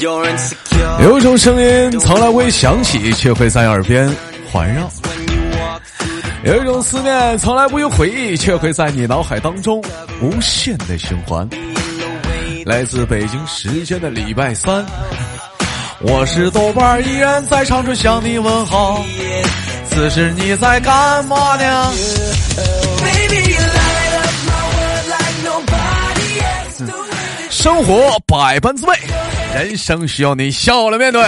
有一种声音从来未响起，却会在耳边环绕；有一种思念从来不用回忆，却会在你脑海当中无限的循环。来自北京时间的礼拜三，我是豆瓣依然在长春向你问好。此时你在干嘛呢？生活百般滋味，人生需要你笑着面对。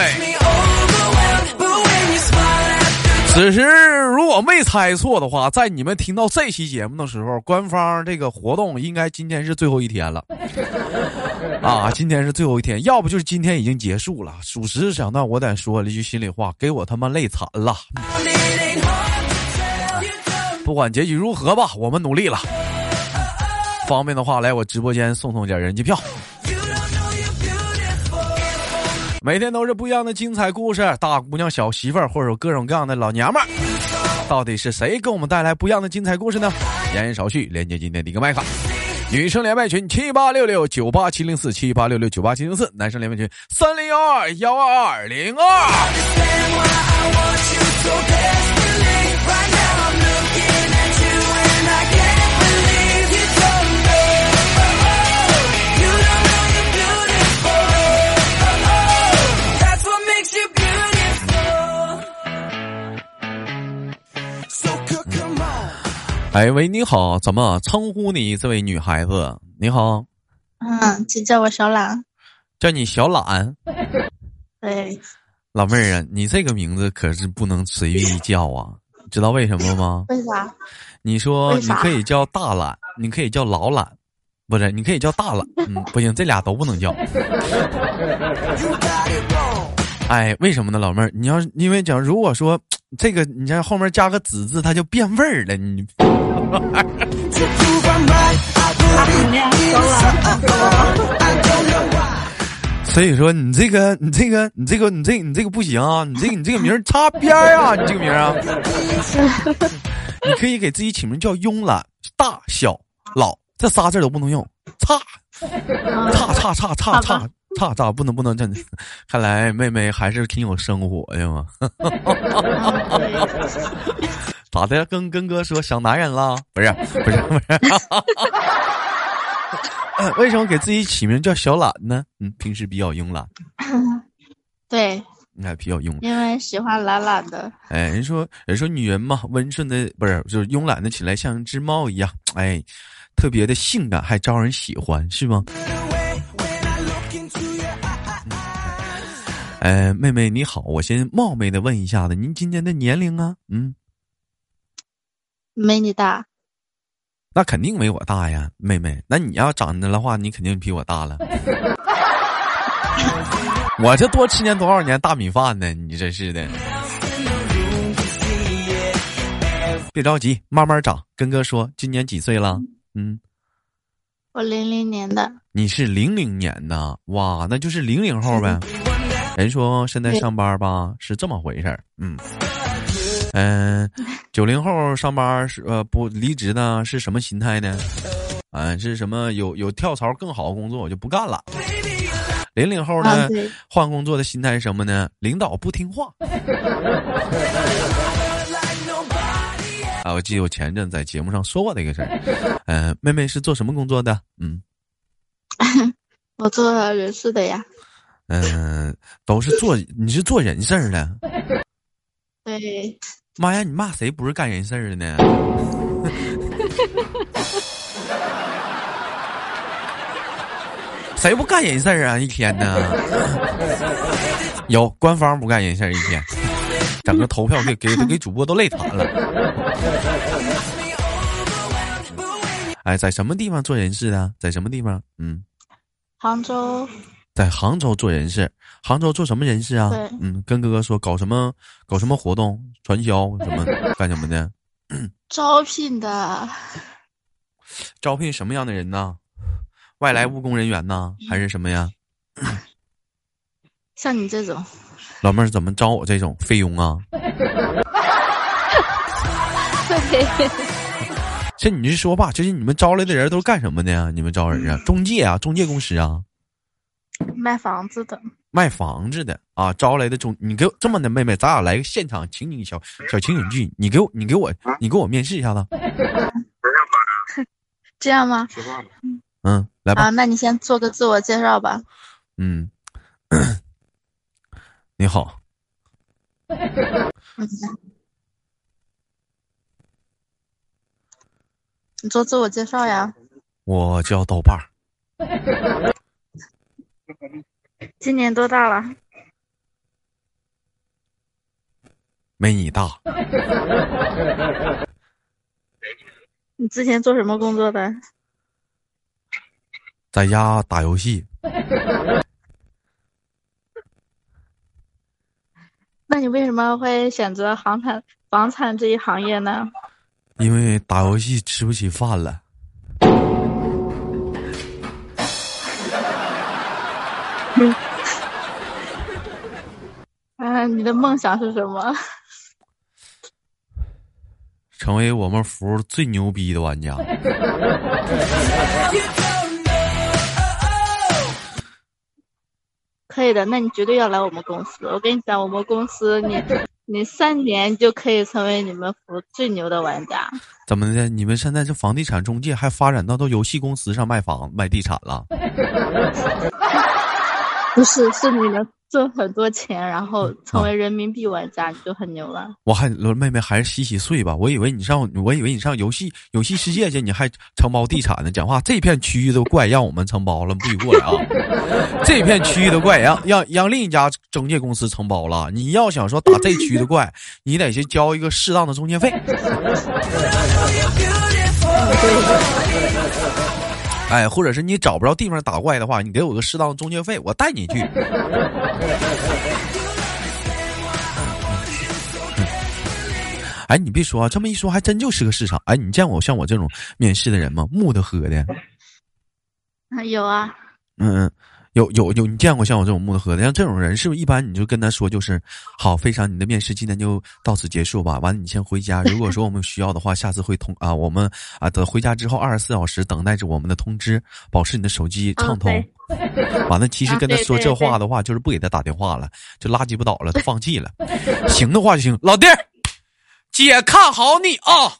此时如果没猜错的话，在你们听到这期节目的时候，官方这个活动应该今天是最后一天了。啊，今天是最后一天，要不就是今天已经结束了。属实想到我得说了一句心里话，给我他妈累惨了。不管结局如何吧，我们努力了。方便的话，来我直播间送送点人气票。每天都是不一样的精彩故事，大姑娘、小媳妇儿，或者各种各样的老娘们儿，到底是谁给我们带来不一样的精彩故事呢？言少叙，连接今天的一个麦克。女生连麦群七八六六九八七零四七八六六九八七零四，男生连麦群三零幺二幺二二零二。哎喂，你好，怎么称呼你这位女孩子？你好，嗯，就叫我小懒，叫你小懒。对，老妹儿啊，你这个名字可是不能随意叫啊，知道为什么吗？为啥？你说你可以叫大懒，你可以叫老懒，不是，你可以叫大懒，嗯，不行，这俩都不能叫。哎，为什么呢，老妹儿？你要因为讲，如果说。这个，你像后面加个“子”字，它就变味儿了。你，所以说你这个，你这个，你这个，你这，你这个不行啊！你这个，你这个名擦边啊！你这个名啊，你可以给自己起名叫慵懒、大小、老，这仨字都不能用，差，差差差差差。咋咋不能不能这？看来妹妹还是挺有生活的嘛。咋的？跟跟哥说想男人了？不是不是不是。为什么给自己起名叫小懒呢？嗯，平时比较慵懒。对，你看比较慵懒，因为喜欢懒懒的。哎，人说人说女人嘛，温顺的不是就是慵懒的起来像只猫一样，哎，特别的性感还招人喜欢，是吗？哎，妹妹你好，我先冒昧的问一下子，您今年的年龄啊？嗯，没你大，那肯定没我大呀，妹妹。那你要长得的话，你肯定比我大了。我这多吃年多少年大米饭呢？你真是的。别着急，慢慢长。跟哥说，今年几岁了？嗯，我零零年的。你是零零年的，哇，那就是零零后呗。人说现在上班吧是这么回事儿，嗯，嗯，九零后上班是呃不离职呢是什么心态呢？嗯，是什么有有跳槽更好的工作我就不干了。零零后呢换工作的心态是什么呢？领导不听话。啊，我记得我前阵在节目上说过这个事儿。嗯，妹妹是做什么工作的？嗯，我做人事的呀。嗯，都是做 你是做人事儿的，对。妈呀，你骂谁不是干人事儿的呢？谁不干人事儿啊？一天呢？有官方不干人事儿一天，整个投票给给给主播都累惨了。哎，在什么地方做人事的？在什么地方？嗯，杭州。在杭州做人事，杭州做什么人事啊？嗯，跟哥哥说搞什么搞什么活动，传销什么干什么的？招聘的，招聘什么样的人呢？外来务工人员呢，还是什么呀？像你这种老妹儿怎么招我这种费用啊？这你是说吧？就是你们招来的人都是干什么的呀？你们招人啊？中介啊？中介公司啊？卖房子的，卖房子的啊，招来的中，你给我这么的妹妹，咱俩来个现场情景小小情景剧，你给我，你给我，你给我面试一下子。这样吗？嗯，来吧。啊，那你先做个自我介绍吧。嗯，你好。你做自我介绍呀。我叫豆瓣儿。今年多大了？没你大。你之前做什么工作的？在家打游戏。那你为什么会选择房产房产这一行业呢？因为打游戏吃不起饭了。啊，你的梦想是什么？成为我们服最牛逼的玩家。可以的，那你绝对要来我们公司。我跟你讲，我们公司你你三年就可以成为你们服最牛的玩家。怎么的？你们现在这房地产中介还发展到到游戏公司上卖房卖地产了？不是，是你能。挣很多钱，然后成为人民币玩家，你就很牛了。我还妹妹还是洗洗睡吧。我以为你上，我以为你上游戏游戏世界去，你还承包地产呢。讲话这片区域都怪，让我们承包了，不许过来啊！这片区域的怪，让让让另一家中介公司承包了。你要想说打这区的怪，你得去交一个适当的中介费。哎，或者是你找不着地方打怪的话，你给我个适当的中介费，我带你去。哎，你别说啊，这么一说还真就是个市场。哎，你见过像我这种面试的人吗？木的喝的。有啊。嗯嗯。有有有，你见过像我这种木头喝的？像这种人，是不是一般你就跟他说，就是好，非常你的面试今天就到此结束吧。完了，你先回家。如果说我们需要的话，下次会通啊，我们啊等回家之后二十四小时等待着我们的通知，保持你的手机畅通。完了，其实跟他说这话的话，就是不给他打电话了，就拉鸡巴倒了，他放弃了。行的话就行，老弟儿，姐看好你啊，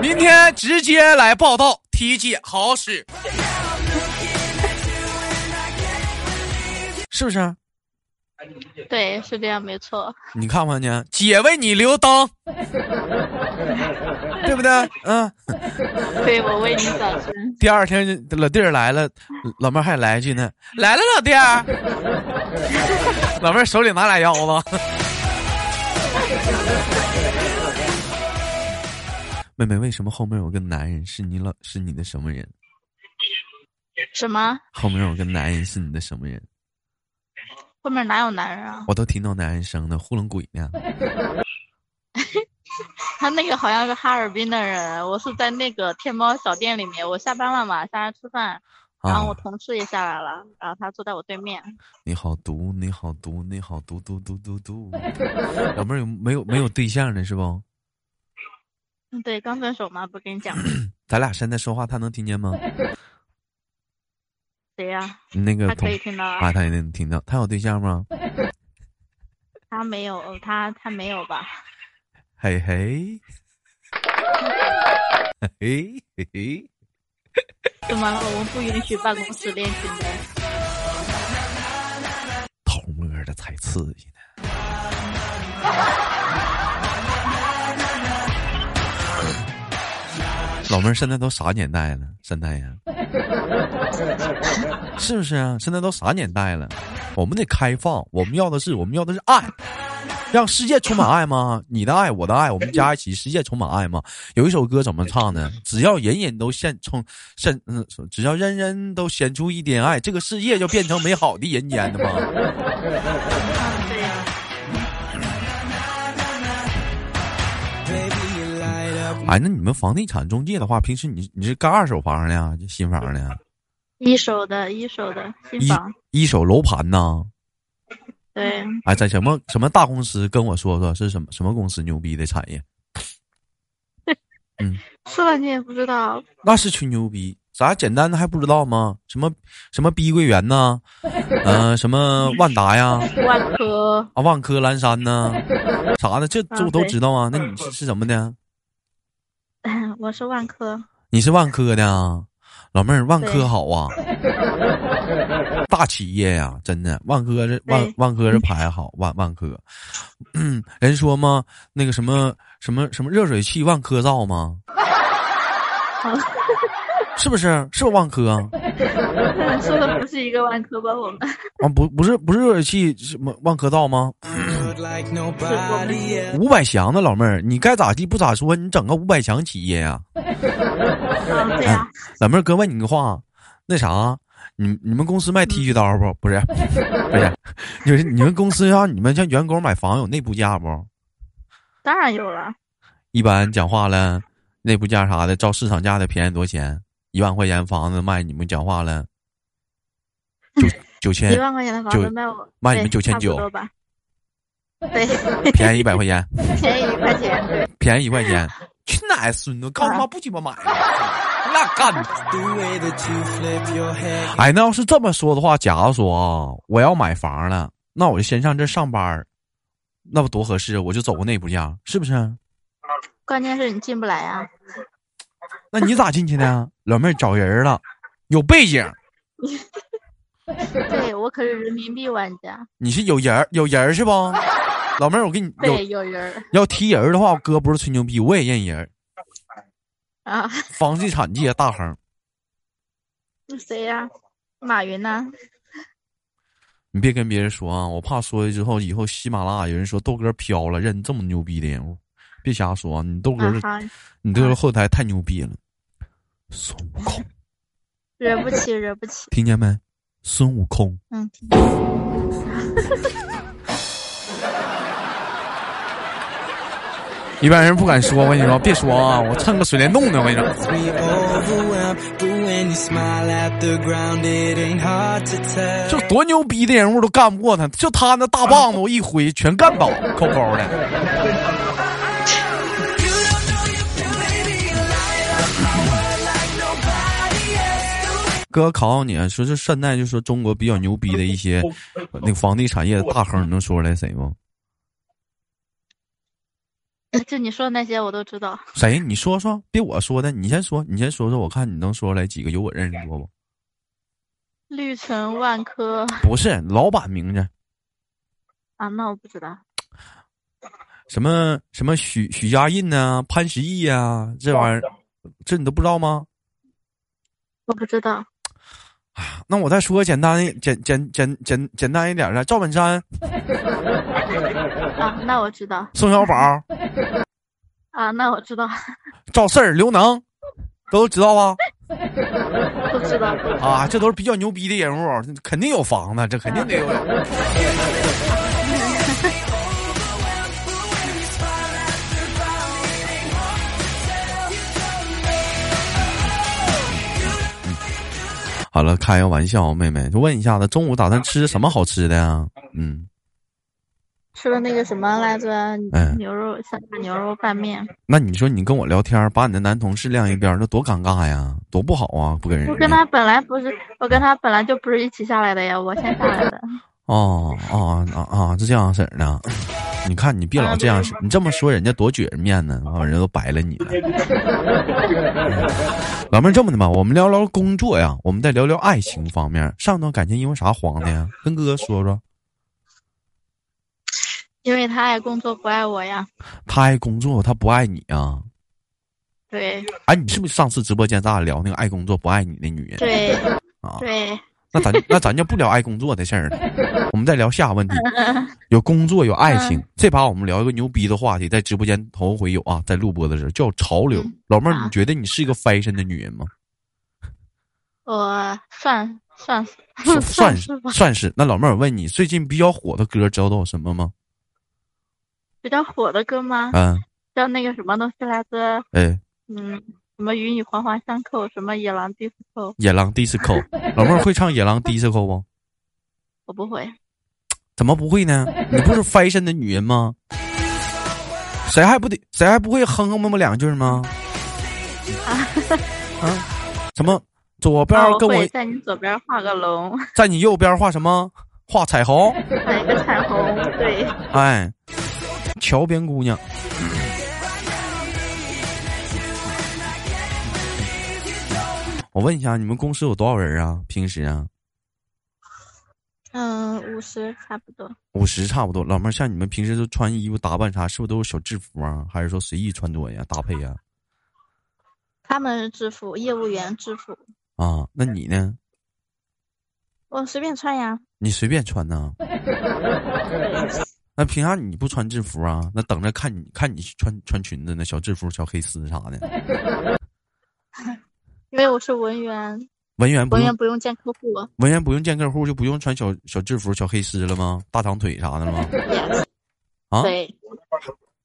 明天直接来报道，体检好使。是不是？对，是这样，没错。你看看呢，姐为你留灯，对不对？嗯。对，我为你早生。第二天老弟儿来了，老妹儿还来一句呢：“来了，老弟儿。”老妹儿手里拿俩腰子。妹妹，为什么后面有个男人？是你老是你的什么人？什么？后面有个男人是你的什么人？后面哪有男人啊？我都听到男人声了，糊弄鬼呢。他那个好像是哈尔滨的人，我是在那个天猫小店里面，我下班了嘛，下来吃饭，然后我同事也下来了，然后他坐在我对面。你好毒，你好毒，你好毒毒毒毒毒。老妹儿有没有没有对象呢？是不？嗯，对，刚分手嘛，不跟你讲。咱俩现在说话，他能听见吗？谁呀？那个他可以听到啊，他也能听到。他有对象吗？他没有，他他没有吧？嘿嘿，嘿嘿嘿，怎么了？我们不允许办公室恋情的。偷摸的才刺激呢。老妹儿，现在都啥年代了？现在呀，是不是啊？现在都啥年代了？我们得开放，我们要的是，我们要的是爱，让世界充满爱吗？你的爱，我的爱，我们加一起，世界充满爱吗？有一首歌怎么唱的？只要人人都献充献，嗯，只要人人都献出一点爱，这个世界就变成美好的人间的吗？哎，那你们房地产中介的话，平时你你是干二手房的呀，就新房的？一手的，一手的新房，一手楼盘呢？对。哎，在什么什么大公司跟我说说，是什么什么公司牛逼的产业？嗯，说了你也不知道。那是吹牛逼，咱简单的还不知道吗？什么什么碧桂园呢？嗯，什么万达呀？万科啊，万科蓝山呢？啥的？这这我都知道啊。那你是是什么的？我是万科。你是万科的啊？老妹儿，万科好啊，大企业呀，真的，万科这万万科这牌好，万万科，嗯，人说吗？那个什么什么什么热水器，万科造吗？是不是？是不是万科啊？说的不是一个万科吧？我们啊，不不是不是热水器什么万科造吗？五百强的老妹儿，你该咋地不咋说，你整个五百强企业呀？对呀。老妹儿，哥问你个话，那啥，你你们公司卖剃须刀不？不是，不是，就是你们公司让你们像员工买房有内部价不？当然有了。一般讲话了，内部价啥的，照市场价的便宜多少钱？一万块钱房子卖你们讲话了，九九千。一万块钱的房子卖我卖你们九千九。对，便宜一百块钱，便宜一块钱，便宜一块钱，去哪孙子？告诉妈不鸡巴买？那干！哎，那要是这么说的话，假如说啊，我要买房了，那我就先上这上班，那不多合适？我就走个内部价，是不是？关键是你进不来啊。那你咋进去的？老妹儿找人了，有背景。对我可是人民币玩家。你是有人有人是不？老妹儿，我给你对有人要提人的话，哥不是吹牛逼，我也认人啊。房地产界大亨。那谁呀？马云呢？你别跟别人说啊，我怕说了之后，以后喜马拉雅有人说豆哥飘了，认这么牛逼的人物，别瞎说啊。你豆哥，你豆哥后台太牛逼了。孙悟空，惹不起，惹不起。听见没？孙悟空。嗯。一般人不敢说，我跟你说，别说啊，我蹭个水帘洞呢，我跟你说。就多牛逼的人物都干不过他，就他那大棒子，我一挥全干倒，扣扣的。哥考考你啊，说是现在就说中国比较牛逼的一些那个房地产业的大亨，你能说出来谁吗？就你说的那些我都知道。谁？你说说，别我说的，你先说，你先说说，我看你能说出来几个有我认识多不？绿城万科不是老板名字啊？那我不知道。什么什么许许家印呢？潘石屹呀？这玩意儿，这你都不知道吗？我不知道。啊那我再说个简单、简简简简简单一点的，赵本山。啊，那我知道。宋小宝。啊，那我知道。赵四儿、刘能，都知道吧？都知道。啊，这都是比较牛逼的人物，肯定有房子，这肯定得有。好了，开个玩笑，妹妹，就问一下子，中午打算吃什么好吃的呀？嗯，吃的那个什么来着？牛肉香辣牛肉拌面。那你说你跟我聊天，把你的男同事晾一边，那多尴尬呀，多不好啊！不跟人。我跟他本来不是，我跟他本来就不是一起下来的呀，我先下来的。哦哦啊啊！是这样式儿的。你看，你别老这样式，你这么说人家多撅着面呢，完人都白了你了。老妹儿，这么的吧，我们聊聊工作呀，我们再聊聊爱情方面。上段感情因为啥黄的呀？跟哥哥说说。因为他爱工作不爱我呀。他爱工作，他不爱你啊。对。哎，你是不是上次直播间咱俩聊那个爱工作不爱你的女人？对。啊。对。那咱那咱就不聊爱工作的事儿了，我们再聊下个问题。有工作有爱情，这把我们聊一个牛逼的话题，在直播间头回有啊，在录播的时候叫潮流。老妹儿，你觉得你是一个 fashion 的女人吗？我算算算是算是。那老妹儿，我问你，最近比较火的歌知道都有什么吗？比较火的歌吗？嗯。叫那个什么东西来着？哎。嗯。什么与你环环相扣？什么野狼 disco？野狼 disco，老妹儿会唱野狼 disco 不？我不会。怎么不会呢？你不是 fashion 的女人吗？谁还不得？谁还不会哼哼么么两句吗？啊？什么左边跟我在你左边画个龙，在你右边画什么？画彩虹，画一个彩虹，对。哎，桥边姑娘。我问一下，你们公司有多少人啊？平时啊？嗯，五十差不多。五十差不多，老妹儿，像你们平时都穿衣服打扮啥，是不是都是小制服啊？还是说随意穿着呀？搭配呀？他们是制服，业务员制服。啊，那你呢？我随便穿呀。你随便穿呢？那凭啥你不穿制服啊？那等着看你看你穿穿裙子呢，小制服、小黑丝啥的。因为我是文员。文员文员不用见客户。文员不用见客户，就不用穿小小制服、小黑丝了吗？大长腿啥的了吗？啊？对。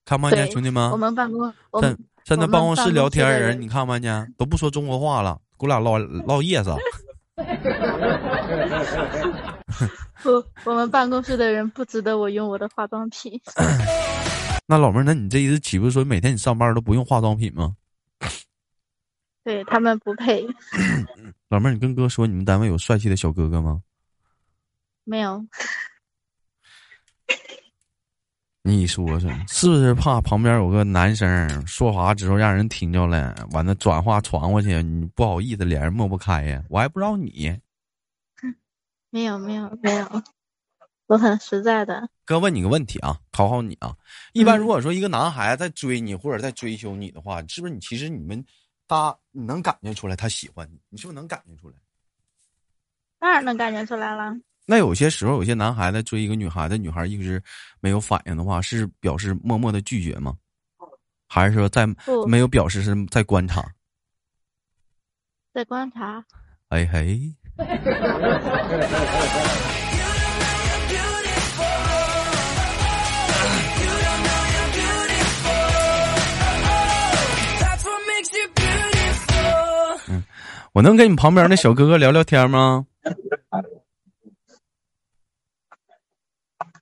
看不看见兄弟们？我们办公。在在那办公室聊天人，你看不看见？都不说中国话了，给我俩唠唠叶子。不，我们办公室的人不值得我用我的化妆品。那老妹儿，那你这意思岂不是说每天你上班都不用化妆品吗？对他们不配。老妹儿，你跟哥说，你们单位有帅气的小哥哥吗？没有。你说说，是不是怕旁边有个男生说话之后让人听着了，完了转话传过去，你不好意思，脸上抹不开呀？我还不知道你。没有没有没有，我很实在的。哥问你个问题啊，考考你啊。一般如果说一个男孩子在追你或者在追求你的话，是不是你其实你们他你能感觉出来他喜欢你？你是不是能感觉出来？当然能感觉出来了。那有些时候，有些男孩子追一个女孩子，女孩一直没有反应的话，是表示默默的拒绝吗？还是说在没有表示是在观察？在观察。哎嘿。嗯，我能跟你旁边那小哥哥聊聊天吗？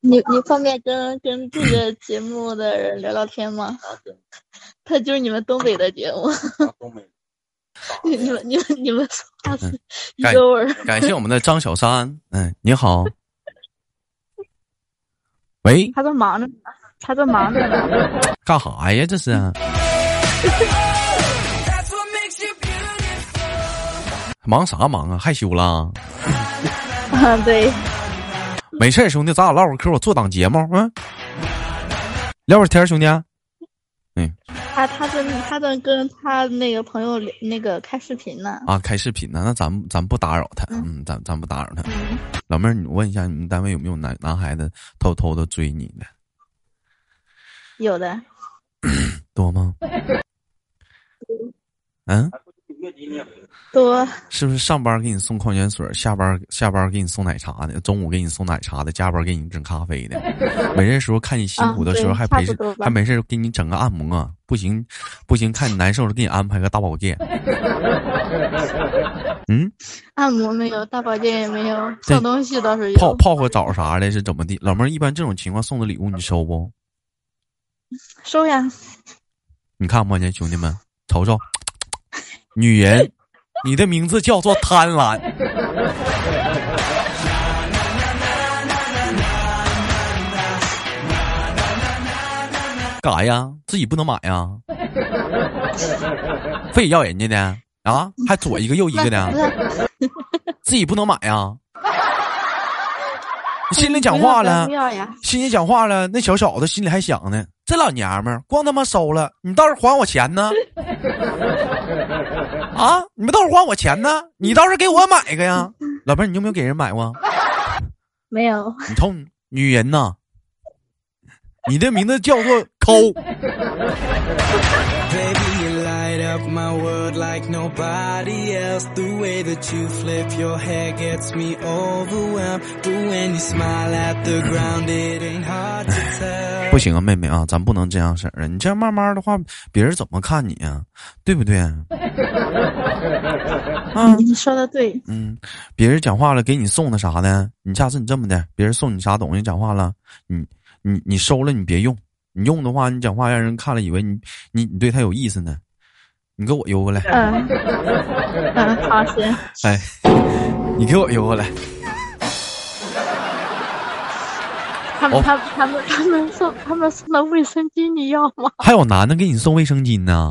你你方便跟跟这个节目的人聊聊天吗？他就是你们东北的节目。东北。你你们你们你们说话是一个味儿。感谢我们的张小三，嗯，你好。喂。他在忙着呢，他在忙着呢。干啥呀？这是。忙啥忙啊？害羞啦。啊，对。没事兄弟，咱俩唠会嗑，我做档节目，嗯，聊会儿天，兄弟。嗯，他他在他在跟他那个朋友那个开视频呢。啊，开视频呢？那咱咱不打扰他，嗯，咱咱不打扰他。老妹儿，你问一下，你们单位有没有男男孩子偷偷的追你的？有的。多吗？嗯。多是不是上班给你送矿泉水，下班下班给你送奶茶的，中午给你送奶茶的，加班给你整咖啡的，没事时候看你辛苦的时候还陪还没事给你整个按摩，不行不行看你难受了给你安排个大保健。嗯，按摩没有，大保健也没有，送东西倒是有。泡泡个澡啥的，是怎么的？老妹儿一般这种情况送的礼物你收不？收呀。你看不看见兄弟们？瞅瞅。女人，你的名字叫做贪婪。干啥呀？自己不能买呀？非要人家的啊？还左一个右一个的？自己不能买呀？心里讲话了，心里讲话了，那小小子心里还想呢。这老娘们儿光他妈收了，你倒是还我钱呢！啊，你们倒是还我钱呢！你倒是给我买个呀，老妹儿，你有没有给人买过？没有。你瞅女人呐，你的名字叫做抠。不行啊，妹妹啊，咱不能这样式儿啊！你这样慢慢的话，别人怎么看你啊？对不对？啊，你说的对。嗯，别人讲话了，给你送的啥呢？你下次你这么的，别人送你啥东西，讲话了，你你你收了，你别用。你用的话，你讲话让人看了，以为你你你对他有意思呢。你给我邮过来。嗯嗯，好行。哎，你给我邮过来。他们他们他们他们送他们送的卫生巾你要吗？还有男的给你送卫生巾呢？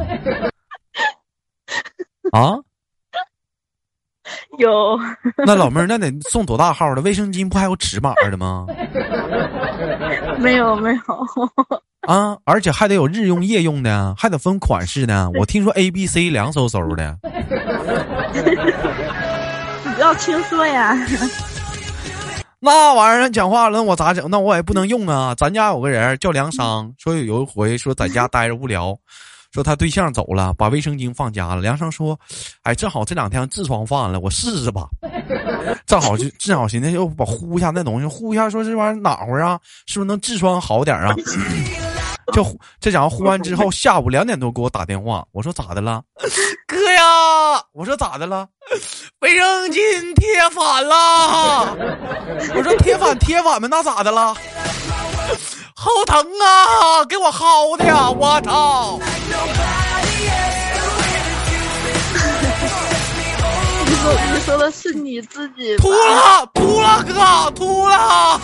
啊？有。那老妹儿，那得送多大号的卫生巾？不还有尺码的吗？没有没有。啊！而且还得有日用、夜用的，还得分款式呢。我听说 A、B、C 凉飕飕的。你不要听说呀。那玩意儿讲话了，那我咋整？那我也不能用啊。咱家有个人叫梁商，说有一回说在家待着无聊，说他对象走了，把卫生巾放家了。梁商说：“哎，正好这两天痔疮犯了，我试试吧。正好就正好寻思要把呼一下那东西，呼一下，说这玩意儿暖和啊，是不是能痔疮好点啊？”就这家伙呼完之后，下午两点多给我打电话，我说咋的了，哥呀？我说咋的了？卫生巾贴反了。我说贴反贴反呗，那咋的了？好疼啊！给我薅的呀！我操！你说你说的是你自己？秃了，秃了，哥，秃了。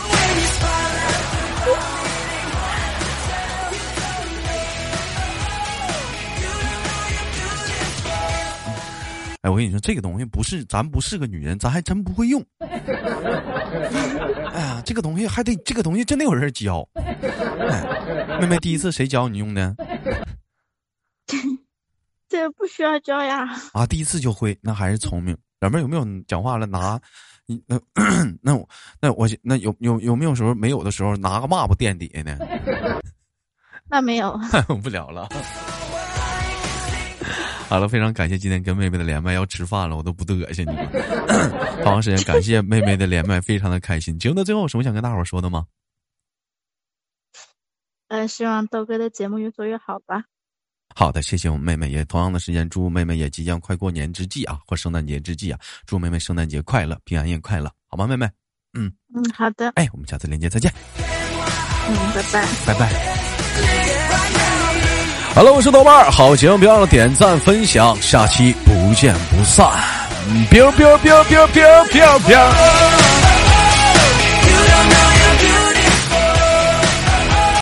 哎，我跟你说，这个东西不是咱不是个女人，咱还真不会用。哎呀，这个东西还得这个东西真得有人教。哎，妹妹，第一次谁教你用的？这不需要教呀。啊，第一次就会，那还是聪明。老妹有没有讲话了？拿那那我那我那有有有没有时候没有的时候拿个抹布垫底下呢？那没有。不聊了。好了，非常感谢今天跟妹妹的连麦，要吃饭了，我都不恶心你们。好长时间，感谢妹妹的连麦，非常的开心。节目的最后，有什么想跟大伙说的吗？呃，希望豆哥的节目越做越好吧。好的，谢谢我们妹妹，也同样的时间，祝妹妹也即将快过年之际啊，或圣诞节之际啊，祝妹妹圣诞节快乐，平安夜快乐，好吗，妹妹？嗯嗯，好的。哎，我们下次连接再见。嗯，拜拜，拜拜。哈喽，我是豆瓣儿，好节目别忘了点赞分享，下期不见不散。biu biu biu biu biu biu biu。